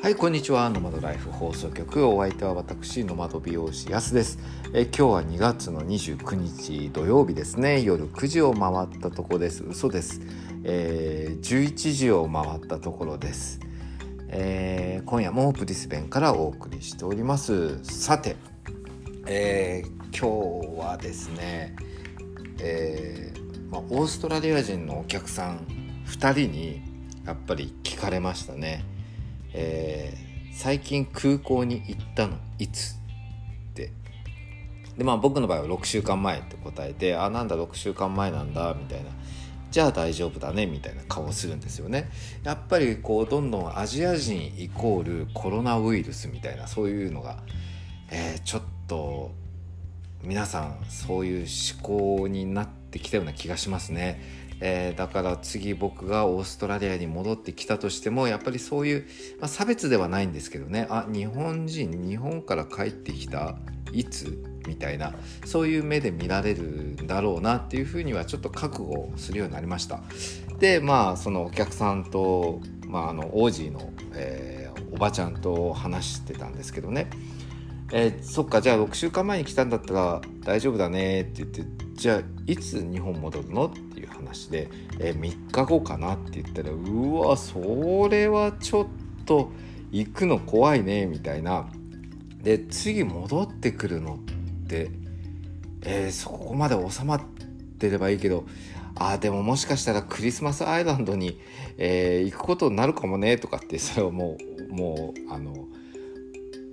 はいこんにちは。ノマドライフ放送局。お相手は私ノマド美容師やすです。え今日は2月の29日土曜日ですね。夜9時を回ったところです。嘘です、えー、11時を回ったところです、えー、今夜もブリスベンからお送りしております。さて、えー、今日はですね、えーまあ、オーストラリア人のお客さん2人にやっぱり聞かれましたね。えー、最近空港に行ったのいつ？って。でまあ僕の場合は6週間前って答えてあなんだ6週間前なんだみたいな。じゃあ大丈夫だねみたいな顔をするんですよね。やっぱりこうどんどんアジア人イコールコロナウイルスみたいなそういうのが、えー、ちょっと皆さんそういう思考になってきたような気がしますね。えー、だから次僕がオーストラリアに戻ってきたとしてもやっぱりそういう、まあ、差別ではないんですけどね。あ日本人日本から帰ってきたいつみたいなそういう目で見られるんだろうなっていうふうにはちょっと覚悟するようになりました。でまあそのお客さんと、まあ、あのオージーの、えー、おばちゃんと話してたんですけどね。えー、そっかじゃあ6週間前に来たんだったら大丈夫だねって言ってじゃあいつ日本戻るの？っていう話で、えー、3日後かなって言ったらうわそれはちょっと行くの怖いねみたいな。で次戻ってくるのって、えー、そこまで収まってればいいけどあでももしかしたらクリスマスアイランドに、えー、行くことになるかもねとかってそれをもうもうあの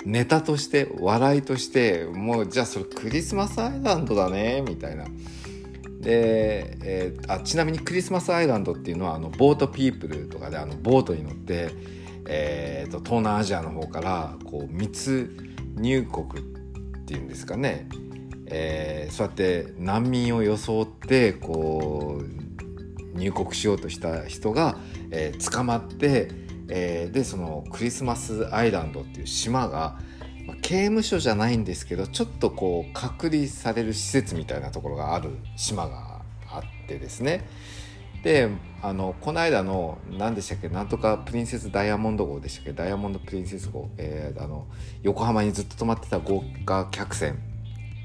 ネタとして笑いとしてもうじゃあそれクリスマスアイランドだねみたいな。で、えー、あちなみにクリスマスアイランドっていうのはあのボートピープルとかであのボートに乗って、えーと、東南アジアの方からこう密入国っていうんですかね、えー、そうやって難民を装ってこう入国しようとした人が、えー、捕まってえー、でそのクリスマスアイランドっていう島が、まあ、刑務所じゃないんですけどちょっとこう隔離される施設みたいなところがある島があってですね。であのこの間の何でしたっけなんとかプリンセスダイヤモンド号でしたっけダイヤモンドプリンセス号、えー、あの横浜にずっと泊まってた豪華客船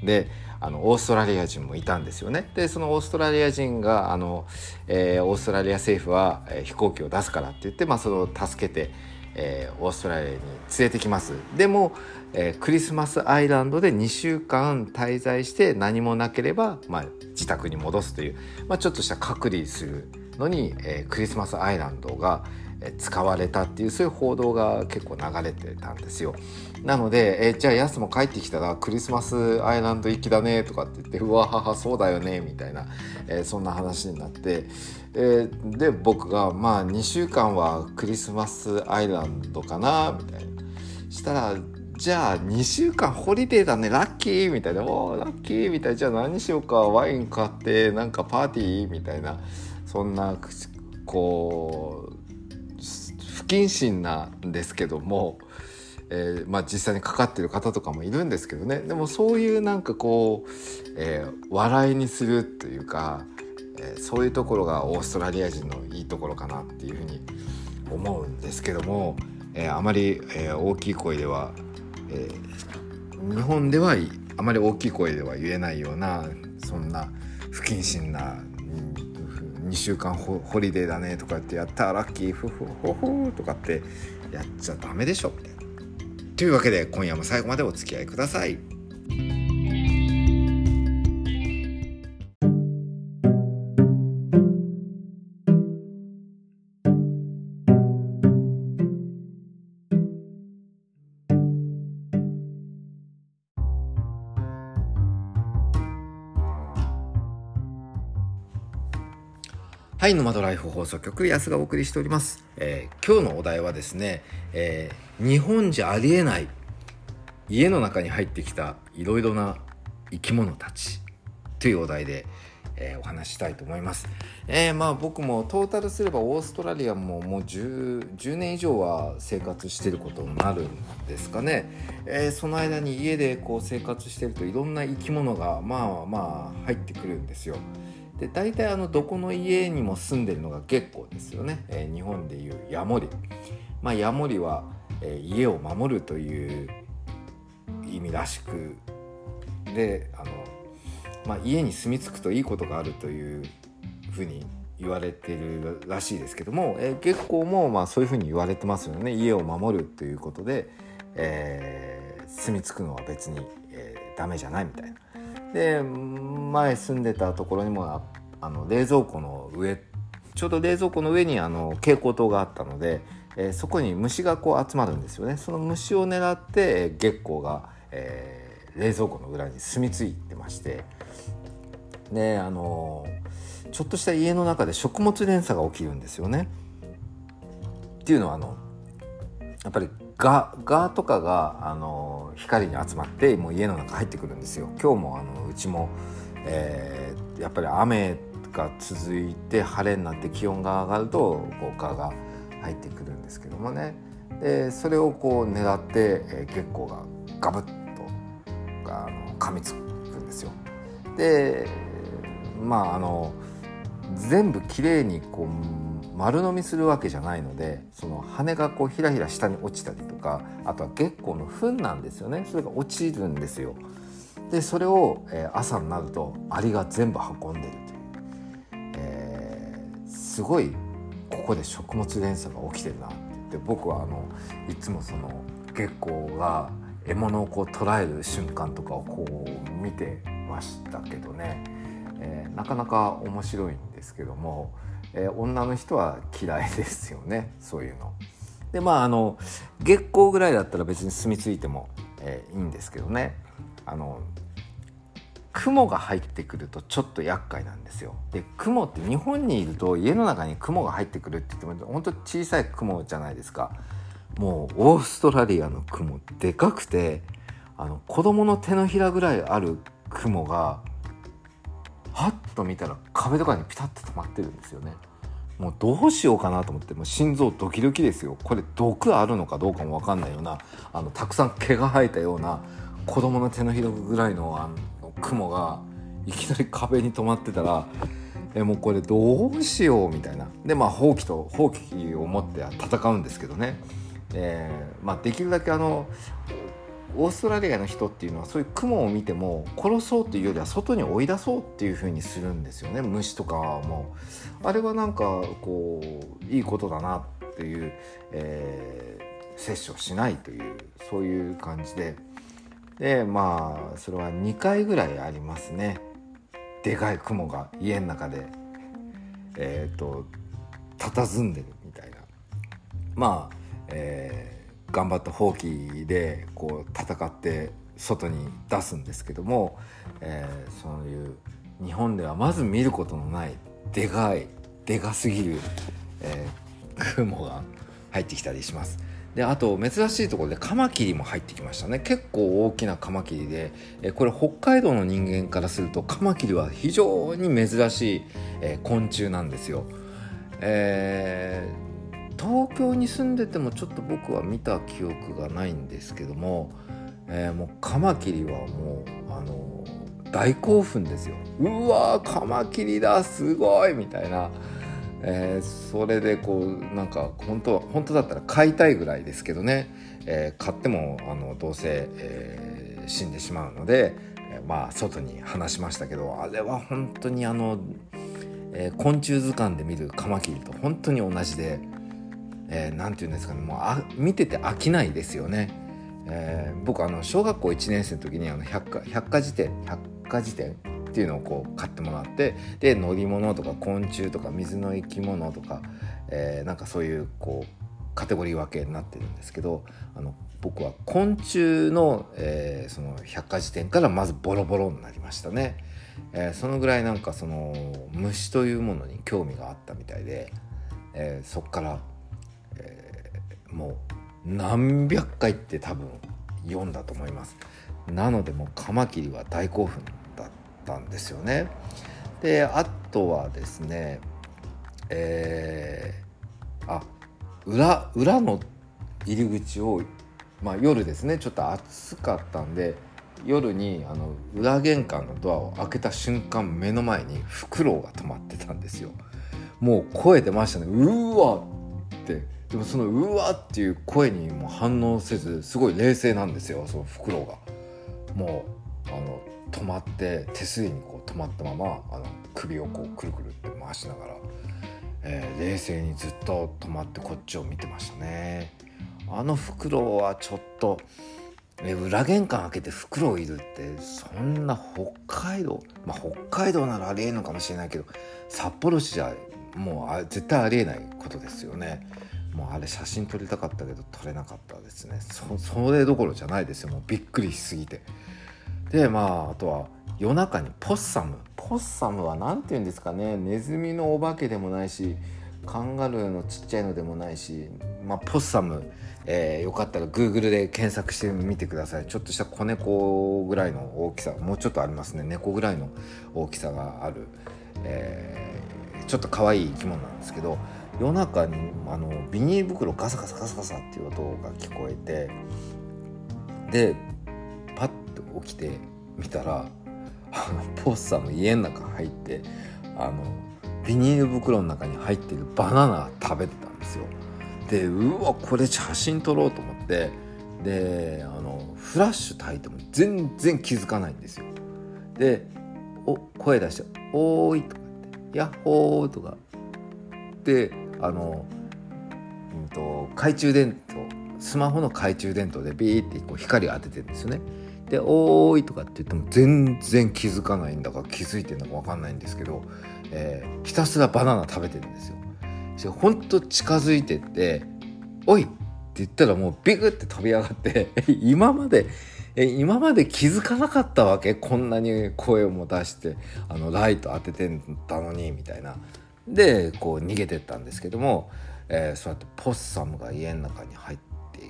であのオーストラリア人もいたんですよね。でそのオーストラリア人があの、えー、オーストラリア政府は、えー、飛行機を出すからって言って、まあ、それを助けて、えー、オーストラリアに連れてきます。でも、え、クリスマスアイランドで2週間滞在して何もなければ、まあ、自宅に戻すという、まあ、ちょっとした隔離するのに、え、クリスマスアイランドが、使われたっていうそういう報道が結構流れてたんですよ。なので、えじゃあヤスも帰ってきたらクリスマスアイランド行きだねとかって言ってうわははそうだよねみたいな、えー、そんな話になって、えー、で僕がまあ2週間はクリスマスアイランドかなみたいな。したらじゃあ2週間ホリデーだねラッキーみたいな「おーラッキー」みたいな「じゃあ何しようかワイン買ってなんかパーティー」みたいな。そんなこう不謹慎なんですけども、えー、まあ、実際にかかってる方とかもいるんですけどねでもそういうなんかこう、えー、笑いにするというか、えー、そういうところがオーストラリア人のいいところかなっていうふうに思うんですけども、えあまり、え大きい声では、え日本ではあまり大きい声では言えないようなそんな不謹慎な2週間ホリデーだねとかってやったらラッキーフフホホとかってやっちゃダメでしょみたいな。というわけで今夜も最後までお付き合いください。はい、ノマドライフ放送局、安がお送りしております。えー、今日のお題はですね、えー、日本じゃありえない家の中に入ってきたいろいろな生き物たちというお題で、えー、お話したいと思います。えー、まあ僕もトータルすればオーストラリアももう 10, 10年以上は生活してることになるんですかね。えー、その間に家でこう生活してるといろんな生き物がまあまあ入ってくるんですよ。で大体あのどこの家にも住んでるのが月光ですよね、えー、日本でいうヤモリ、まあ、ヤモリは、えー、家を守るという意味らしくであの、まあ、家に住み着くといいことがあるというふうに言われてるらしいですけども、えー、月光もまあそういうふうに言われてますよね。家を守るということで、えー、住み着くのは別に、えー、ダメじゃないみたいな。で前住んでたところにもあの冷蔵庫の上ちょうど冷蔵庫の上にあの蛍光灯があったので、えー、そこに虫がこう集まるんですよねその虫を狙って月光が、えー、冷蔵庫の裏に住み着いてましてであのちょっとした家の中で食物連鎖が起きるんですよね。っていうのはあのやっぱりガガとかがあの光に集まってもう家の中入ってくるんですよ。今日もあのうちも、えー、やっぱり雨が続いて晴れになって気温が上がるとこう蚊が入ってくるんですけどもねでそれをこう狙って、えー、月光がガブッとあの噛みつくんですよ。でまああの全部きれいにこう丸飲みするわけじゃないのでその羽がこうひらひら下に落ちたりとかあとは月光の糞なんですよね。それが落ちるんですよ。でそれを、えー、朝になるとアリが全部運んでるという、えー、すごいここで食物連鎖が起きてるなってって。僕はあのいつもその月光が獲物をこう捉える瞬間とかをこう見てましたけどね、えー、なかなか面白いんですけども、えー、女の人は嫌いですよね そういうの。でまああの月光ぐらいだったら別に住み着いても、えー、いいんですけどねあの雲が入ってくるとちょっと厄介なんですよ。で雲って日本にいると家の中に雲が入ってくるって言っても本当小さい雲じゃないですか。もうオーストラリアの雲でかくてあの子供の手のひらぐらいある雲がはっと見たら壁とかにピタッと止まってるんですよね。もうどうしようかなと思ってもう心臓ドキドキですよ。これ毒あるのかどうかも分かんないようなあのたくさん毛が生えたような子供の手のひらぐらいのあの雲がいきなり壁に止まってたらえもうこれどうしようみたいな。でまあ放棄と放棄を持って戦うんですけどね、えーまあ、できるだけあのオーストラリアの人っていうのはそういう雲を見ても殺そうっていうよりは外に追い出そうっていうふうにするんですよね。虫とかはも。うあれはなんかこういいことだなっていう、えー、摂取をしないというそういう感じで。でまあそれは2回ぐらいありますね。でかい雲が家の中でえっ、ー、と佇んでるみたいな。まあえー頑張ったほうきでこう戦って外に出すんですけども、えー、そういう日本ではまず見ることのないでかいでかすぎる、えー、雲が入ってきたりします。であと珍しいところでカマキリも入ってきましたね結構大きなカマキリで、えこれ北海道の人間からするとカマキリは非常に珍しい、えー、昆虫なんですよ。えー東京に住んでてもちょっと僕は見た記憶がないんですけども、えー、もうカマキリはもうあの大興奮ですようわカマキリだすごいみたいな、えー、それでこうなんか本当本当だったら買いたいぐらいですけどね、えー、買ってもあのどうせ、えー、死んでしまうので、えまあ外に放しましたけどあれは本当にあの、え昆虫図鑑で見るカマキリと本当に同じで。えー、て言うんですかねもうあ見てて飽きないですよね。えー、僕あの小学校1年生の時にあの百科百科事典百科事典っていうのをこう買ってもらってで乗り物とか昆虫とか水の生き物とか、えー、なんかそういうこうカテゴリー分けになってるんですけどあの僕は昆虫の,、えー、その百科事典からまずボロボロになりましたね。えー、そのぐらいなんかその虫というものに興味があったみたいで、えー、そこからもう何百回って多分読んだと思います。なのでもうカマキリは大興奮だったんですよね。であとはですねえー、あ裏裏の入り口を、まあ、夜ですねちょっと暑かったんで夜にあの裏玄関のドアを開けた瞬間目の前にフクロウが止まってたんですよ。もう声出ましたね。うわって。でもそのうわっていう声にも反応せずすごい冷静なんですよそのフクロウが。もうあの止まって手すりにこう止まったままあの首をこうくるくるって回しながら、えー、冷静にずっと止まってこっちを見てましたね。あのフクロウはちょっとえ裏玄関開けてフクロウいるってそんな北海道まあ北海道ならありえんのかもしれないけど札幌市じゃもうあ絶対ありえないことですよね。もうあれ写真撮りたかったけど撮れなかったですね。そそれどころじゃないですよ。もうびっくりしすぎて。でまああとは夜中にポッサム。ポッサムは何て言うんですかね。ネズミのお化けでもないしカンガルーのちっちゃいのでもないし、まあ、ポッサム、えー、よかったら Google で検索してみてください。ちょっとした子猫ぐらいの大きさ。もうちょっとありますね。猫ぐらいの大きさがある、えー、ちょっと可愛い生き物なんですけど夜中にあのビニール袋ガサガサガサガサっていう音が聞こえてでパッと起きてみたらあのポッサム家の中入ってあのビニール袋の中に入ってるバナナ食べてたんですよ。でうわこれ写真撮ろうと思ってであのフラッシュ焚いても全然気づかないんですよ。でお声出して「おーい」とかって「ヤッホー」とかであの、うんと、懐中電灯スマホの懐中電灯でビーってこう光を当ててるんですよね。で「おーい」とかって言っても全然気づかないんだか気づいてるのか分かんないんですけど、えー、ひたすらバナナ食べてるんですよ。ほんと近づいてって「おい!」って言ったらもうビクって飛び上がって 今までえ今まで気づかなかったわけ？こんなに声も出してあのライト当ててたのにみたいなでこう逃げてったんですけども、えー、そうやってポッサムが家の中に入って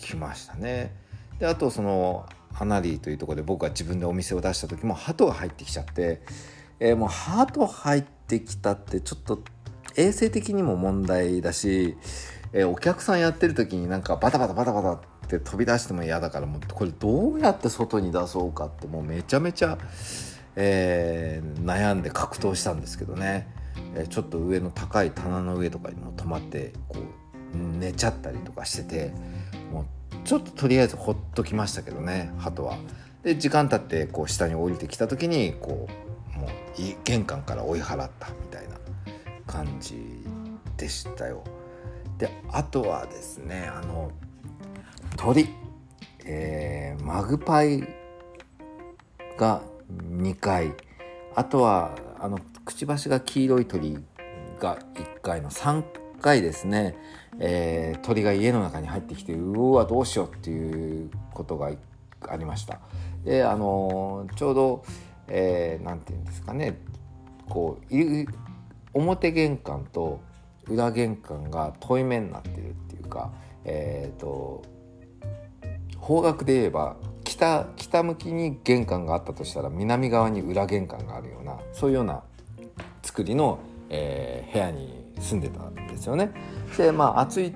きましたね。であとそのハナリーというところで僕が自分でお店を出した時も鳩が入ってきちゃって、えー、もう鳩入ってきたってちょっと衛生的にも問題だし、えー、お客さんやってる時になんかバタバタバタバタって飛び出しても嫌だからもうこれどうやって外に出そうかってもうめちゃめちゃ、えー、悩んで格闘したんですけどね。ちょっと上の高い棚の上とかにも止まってこう寝ちゃったりとかしててもうちょっととりあえずほっときましたけどね鳩は。で時間経ってこう下に降りてきた時にこうもう玄関から追い払ったみたいな感じでしたよ。であとはですねあの鳥、えー、マグパイが2回あとはあのくちばしが黄色い鳥が1回の3回ですね、えー、鳥が家の中に入ってきてうわどうしようっていうことがありました。であのちょうど何、えー、て言うんですかねこう表玄関と裏玄関が遠い目になってるっていうかえっ、ー、と方角で言えば北北向きに玄関があったとしたら南側に裏玄関があるようなそういうような作りの、えー、部屋に住んでたんですよね。でまあ暑い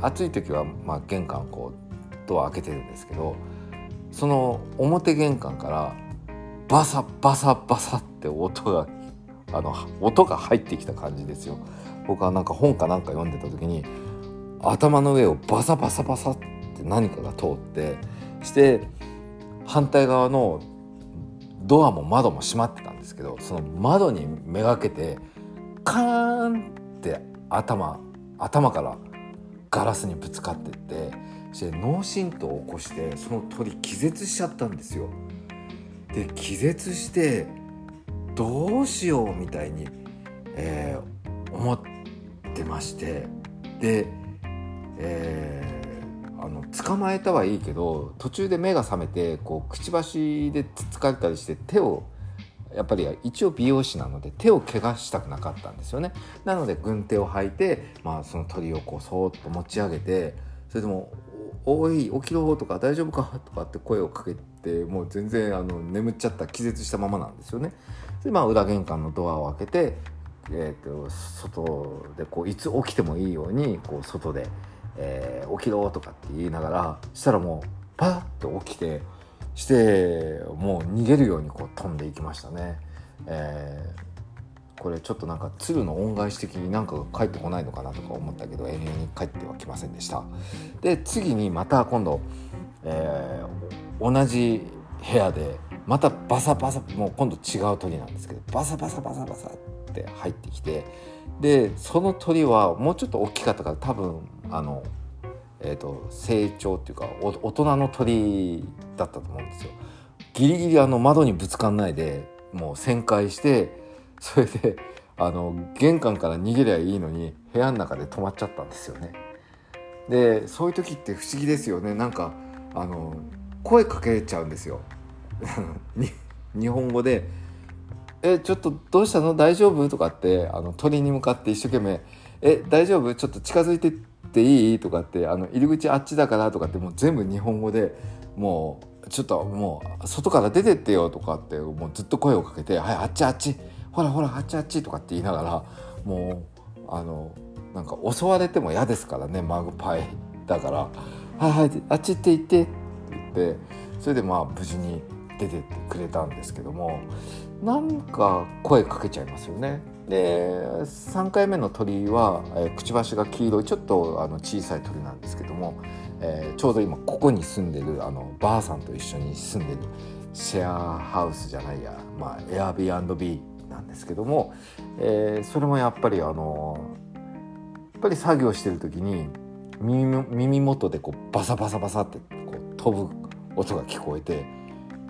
暑い時は、まあ、玄関こうドア開けてるんですけどその表玄関からバサバサバサって音があの音が入ってきた感じですよ。僕はなんか本かなんか読んでた時に頭の上をバサバサバサって何かが通ってして反対側のドアも窓も閉まってたんですけどその窓にめがけてカーンって頭頭からガラスにぶつかってってして脳震盪を起こしてその鳥気絶しちゃったんですよ。で気絶してどうしようみたいに、えー、思ってましてで、えー、あの捕まえたはいいけど途中で目が覚めてこうくちばしでつつかれたりして手をやっぱり一応美容師なので手を怪我したくなかったんですよねなので軍手を履いて、まあ、その鳥をこうそーっと持ち上げてそれでも「おい起きろ」とか「大丈夫か?」とかって声をかけてもう全然あの眠っちゃった気絶したままなんですよね。でまあ裏玄関のドアを開けて、えーと、外でこういつ起きてもいいようにこう外で、えー「起きろ」とかって言いながらしたらもうパッと起きてしてもう逃げるようにこう飛んでいきましたね。えこれちょっとなんか鶴の恩返し的になんか帰ってこないのかなとか思ったけど永遠に帰ってはきませんでしたで次にまた今度、えー、同じ部屋でまたバサバサもう今度違う鳥なんですけどバサバサバサバサって入ってきてでその鳥はもうちょっと大きかったから多分あの、えーと、成長っていうか大人の鳥だったと思うんですよ。ギリギリあの窓にぶつかんないでもう旋回してそれであの玄関から逃げりゃいいのに部屋の中で止まっちゃったんですよね。でそういう時って不思議ですよねなんかあの声かけちゃうんですよ。日本語で「えちょっとどうしたの？大丈夫?」とかってあの鳥に向かって一生懸命「え大丈夫？ちょっと近づいてっていい?」とかってあの入り口あっちだからとかってもう全部日本語でもうちょっともう外から出てってよとかってもうずっと声をかけて「はいあっちあっちほらほらあっちあっち」とかって言いながらもうあのなんか襲われても嫌ですからねマグパイだから「はいはいあっち行って行って」って言ってそれでまあ無事に出てってくれたんですけどもなんか声かけちゃいますよね。で3回目の鳥は、えー、くちばしが黄色いちょっとあの小さい鳥なんですけども、えー、ちょうど今ここに住んでるあのばあさんと一緒に住んでるシェアハウスじゃないや、まあ、Airbnb なんですけども、えー、それもやっぱりあのやっぱり作業してる時に耳耳元でこうバサバサバサってこう飛ぶ音が聞こえて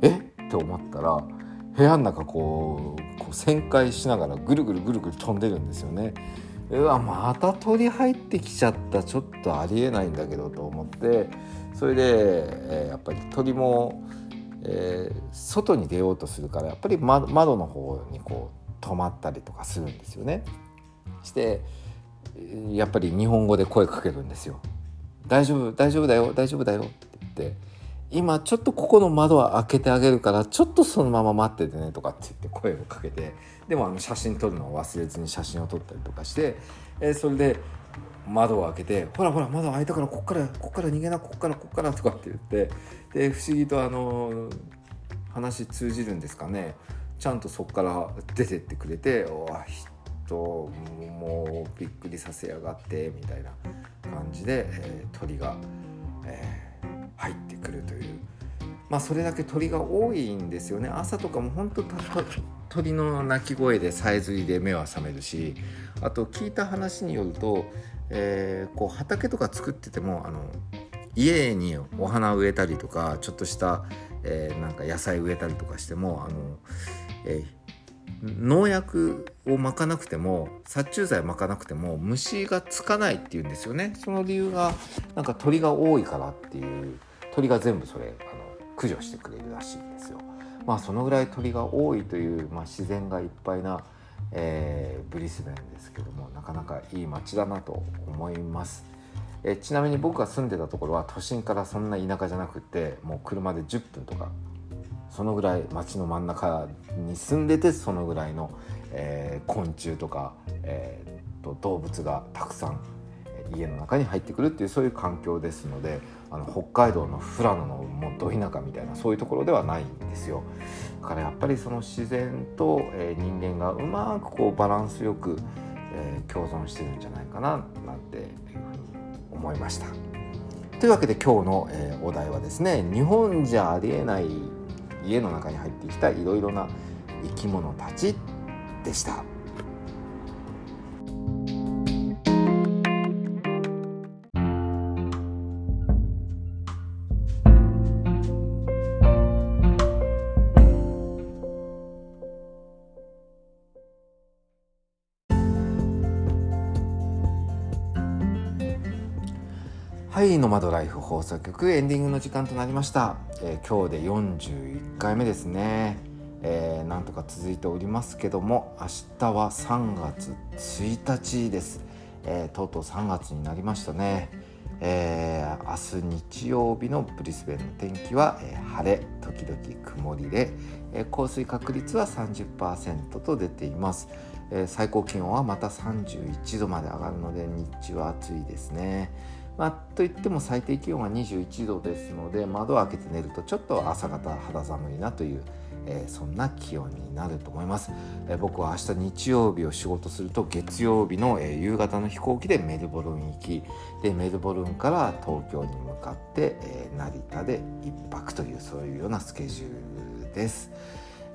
え？って思ったら部屋の中こうこう旋回しながらぐるぐるぐるぐる飛んでるんですよね。うわまた鳥入ってきちゃったちょっとありえないんだけどと思ってそれで、えー、やっぱり鳥も、えー、外に出ようとするからやっぱり窓の方にこう止まったりとかするんですよね。してやっぱり日本語で声かけるんですよ。大丈夫大丈夫だよ大丈夫だよって言って。今ちょっとここの窓は開けてあげるからちょっとそのまま待っててねとかって言って声をかけてでもあの写真撮るのを忘れずに写真を撮ったりとかして、えー、それで窓を開けて「ほらほら窓開いたからこっからこっから逃げなこっからこっから」とかって言ってで不思議とあの話通じるんですかねちゃんとそこから出てってくれて「お人もうびっくりさせやがって」みたいな感じで、えー、鳥が。えー入ってくるという。まあそれだけ鳥が多いんですよね。朝とかも本当鳥の鳴き声でさえずりで目は覚めるしあと聞いた話によると、えー、こう畑とか作っててもあの家にお花を植えたりとかちょっとした、えー、なんか野菜植えたりとかしてもあの、えー農薬をまかなくても殺虫剤をまかなくても虫がつかないっていうんですよね。その理由がなんか鳥が多いからっていう。鳥が全部それあの駆除してくれるらしいんですよ。まあそのぐらい鳥が多いという、まあ、自然がいっぱいな、えー、ブリスベンですけどもなかなかいい街だなと思います。えちなみに僕が住んでたところは都心からそんな田舎じゃなくてもう車で10分とかそのぐらい街の真ん中に住んでてそのぐらいの、えー、昆虫とか、えーと、動物がたくさん家の中に入ってくるっていうそういう環境ですのであの北海道の富良野のもど田舎みたいなそういうところではないんですよ。だからやっぱりその自然と、え、人間がうまくこうバランスよく、え、共存してるんじゃないかななんていうふうに思いました。というわけで今日の、え、お題はですね日本じゃありえない家の中に入ってきたいろいろな生き物たちでした。はいノマドライフ放送局エンディングの時間となりました、えー、今日で41回目ですね、えー、なんとか続いておりますけども明日は3月1日です、えー、とうとう3月になりましたね、えー、明日日曜日のブリスベンの天気は、え晴れ時々曇りで、え降水確率は30%と出ています、え最高気温はまた31度まで上がるので日中は暑いですね。まあ、といっても最低気温は21度ですので窓を開けて寝るとちょっと朝方肌寒いなという、えー、そんな気温になると思います、えー、僕は明日日曜日を仕事すると月曜日の、えー、夕方の飛行機でメルボルン行きでメルボルンから東京に向かって、え成田で1泊というそういうようなスケジュールです、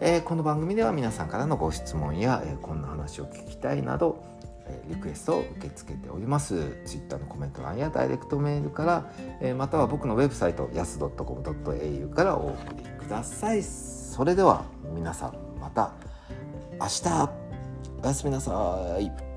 えこの番組では皆さんからのご質問や、えこんな話を聞きたいなどリクエストを受け付けております。Twitter のコメント欄やダイレクトメールからまたは僕のウェブサイトやす .com.au からお送りください。それでは皆さんまた明日。おやすみなさい。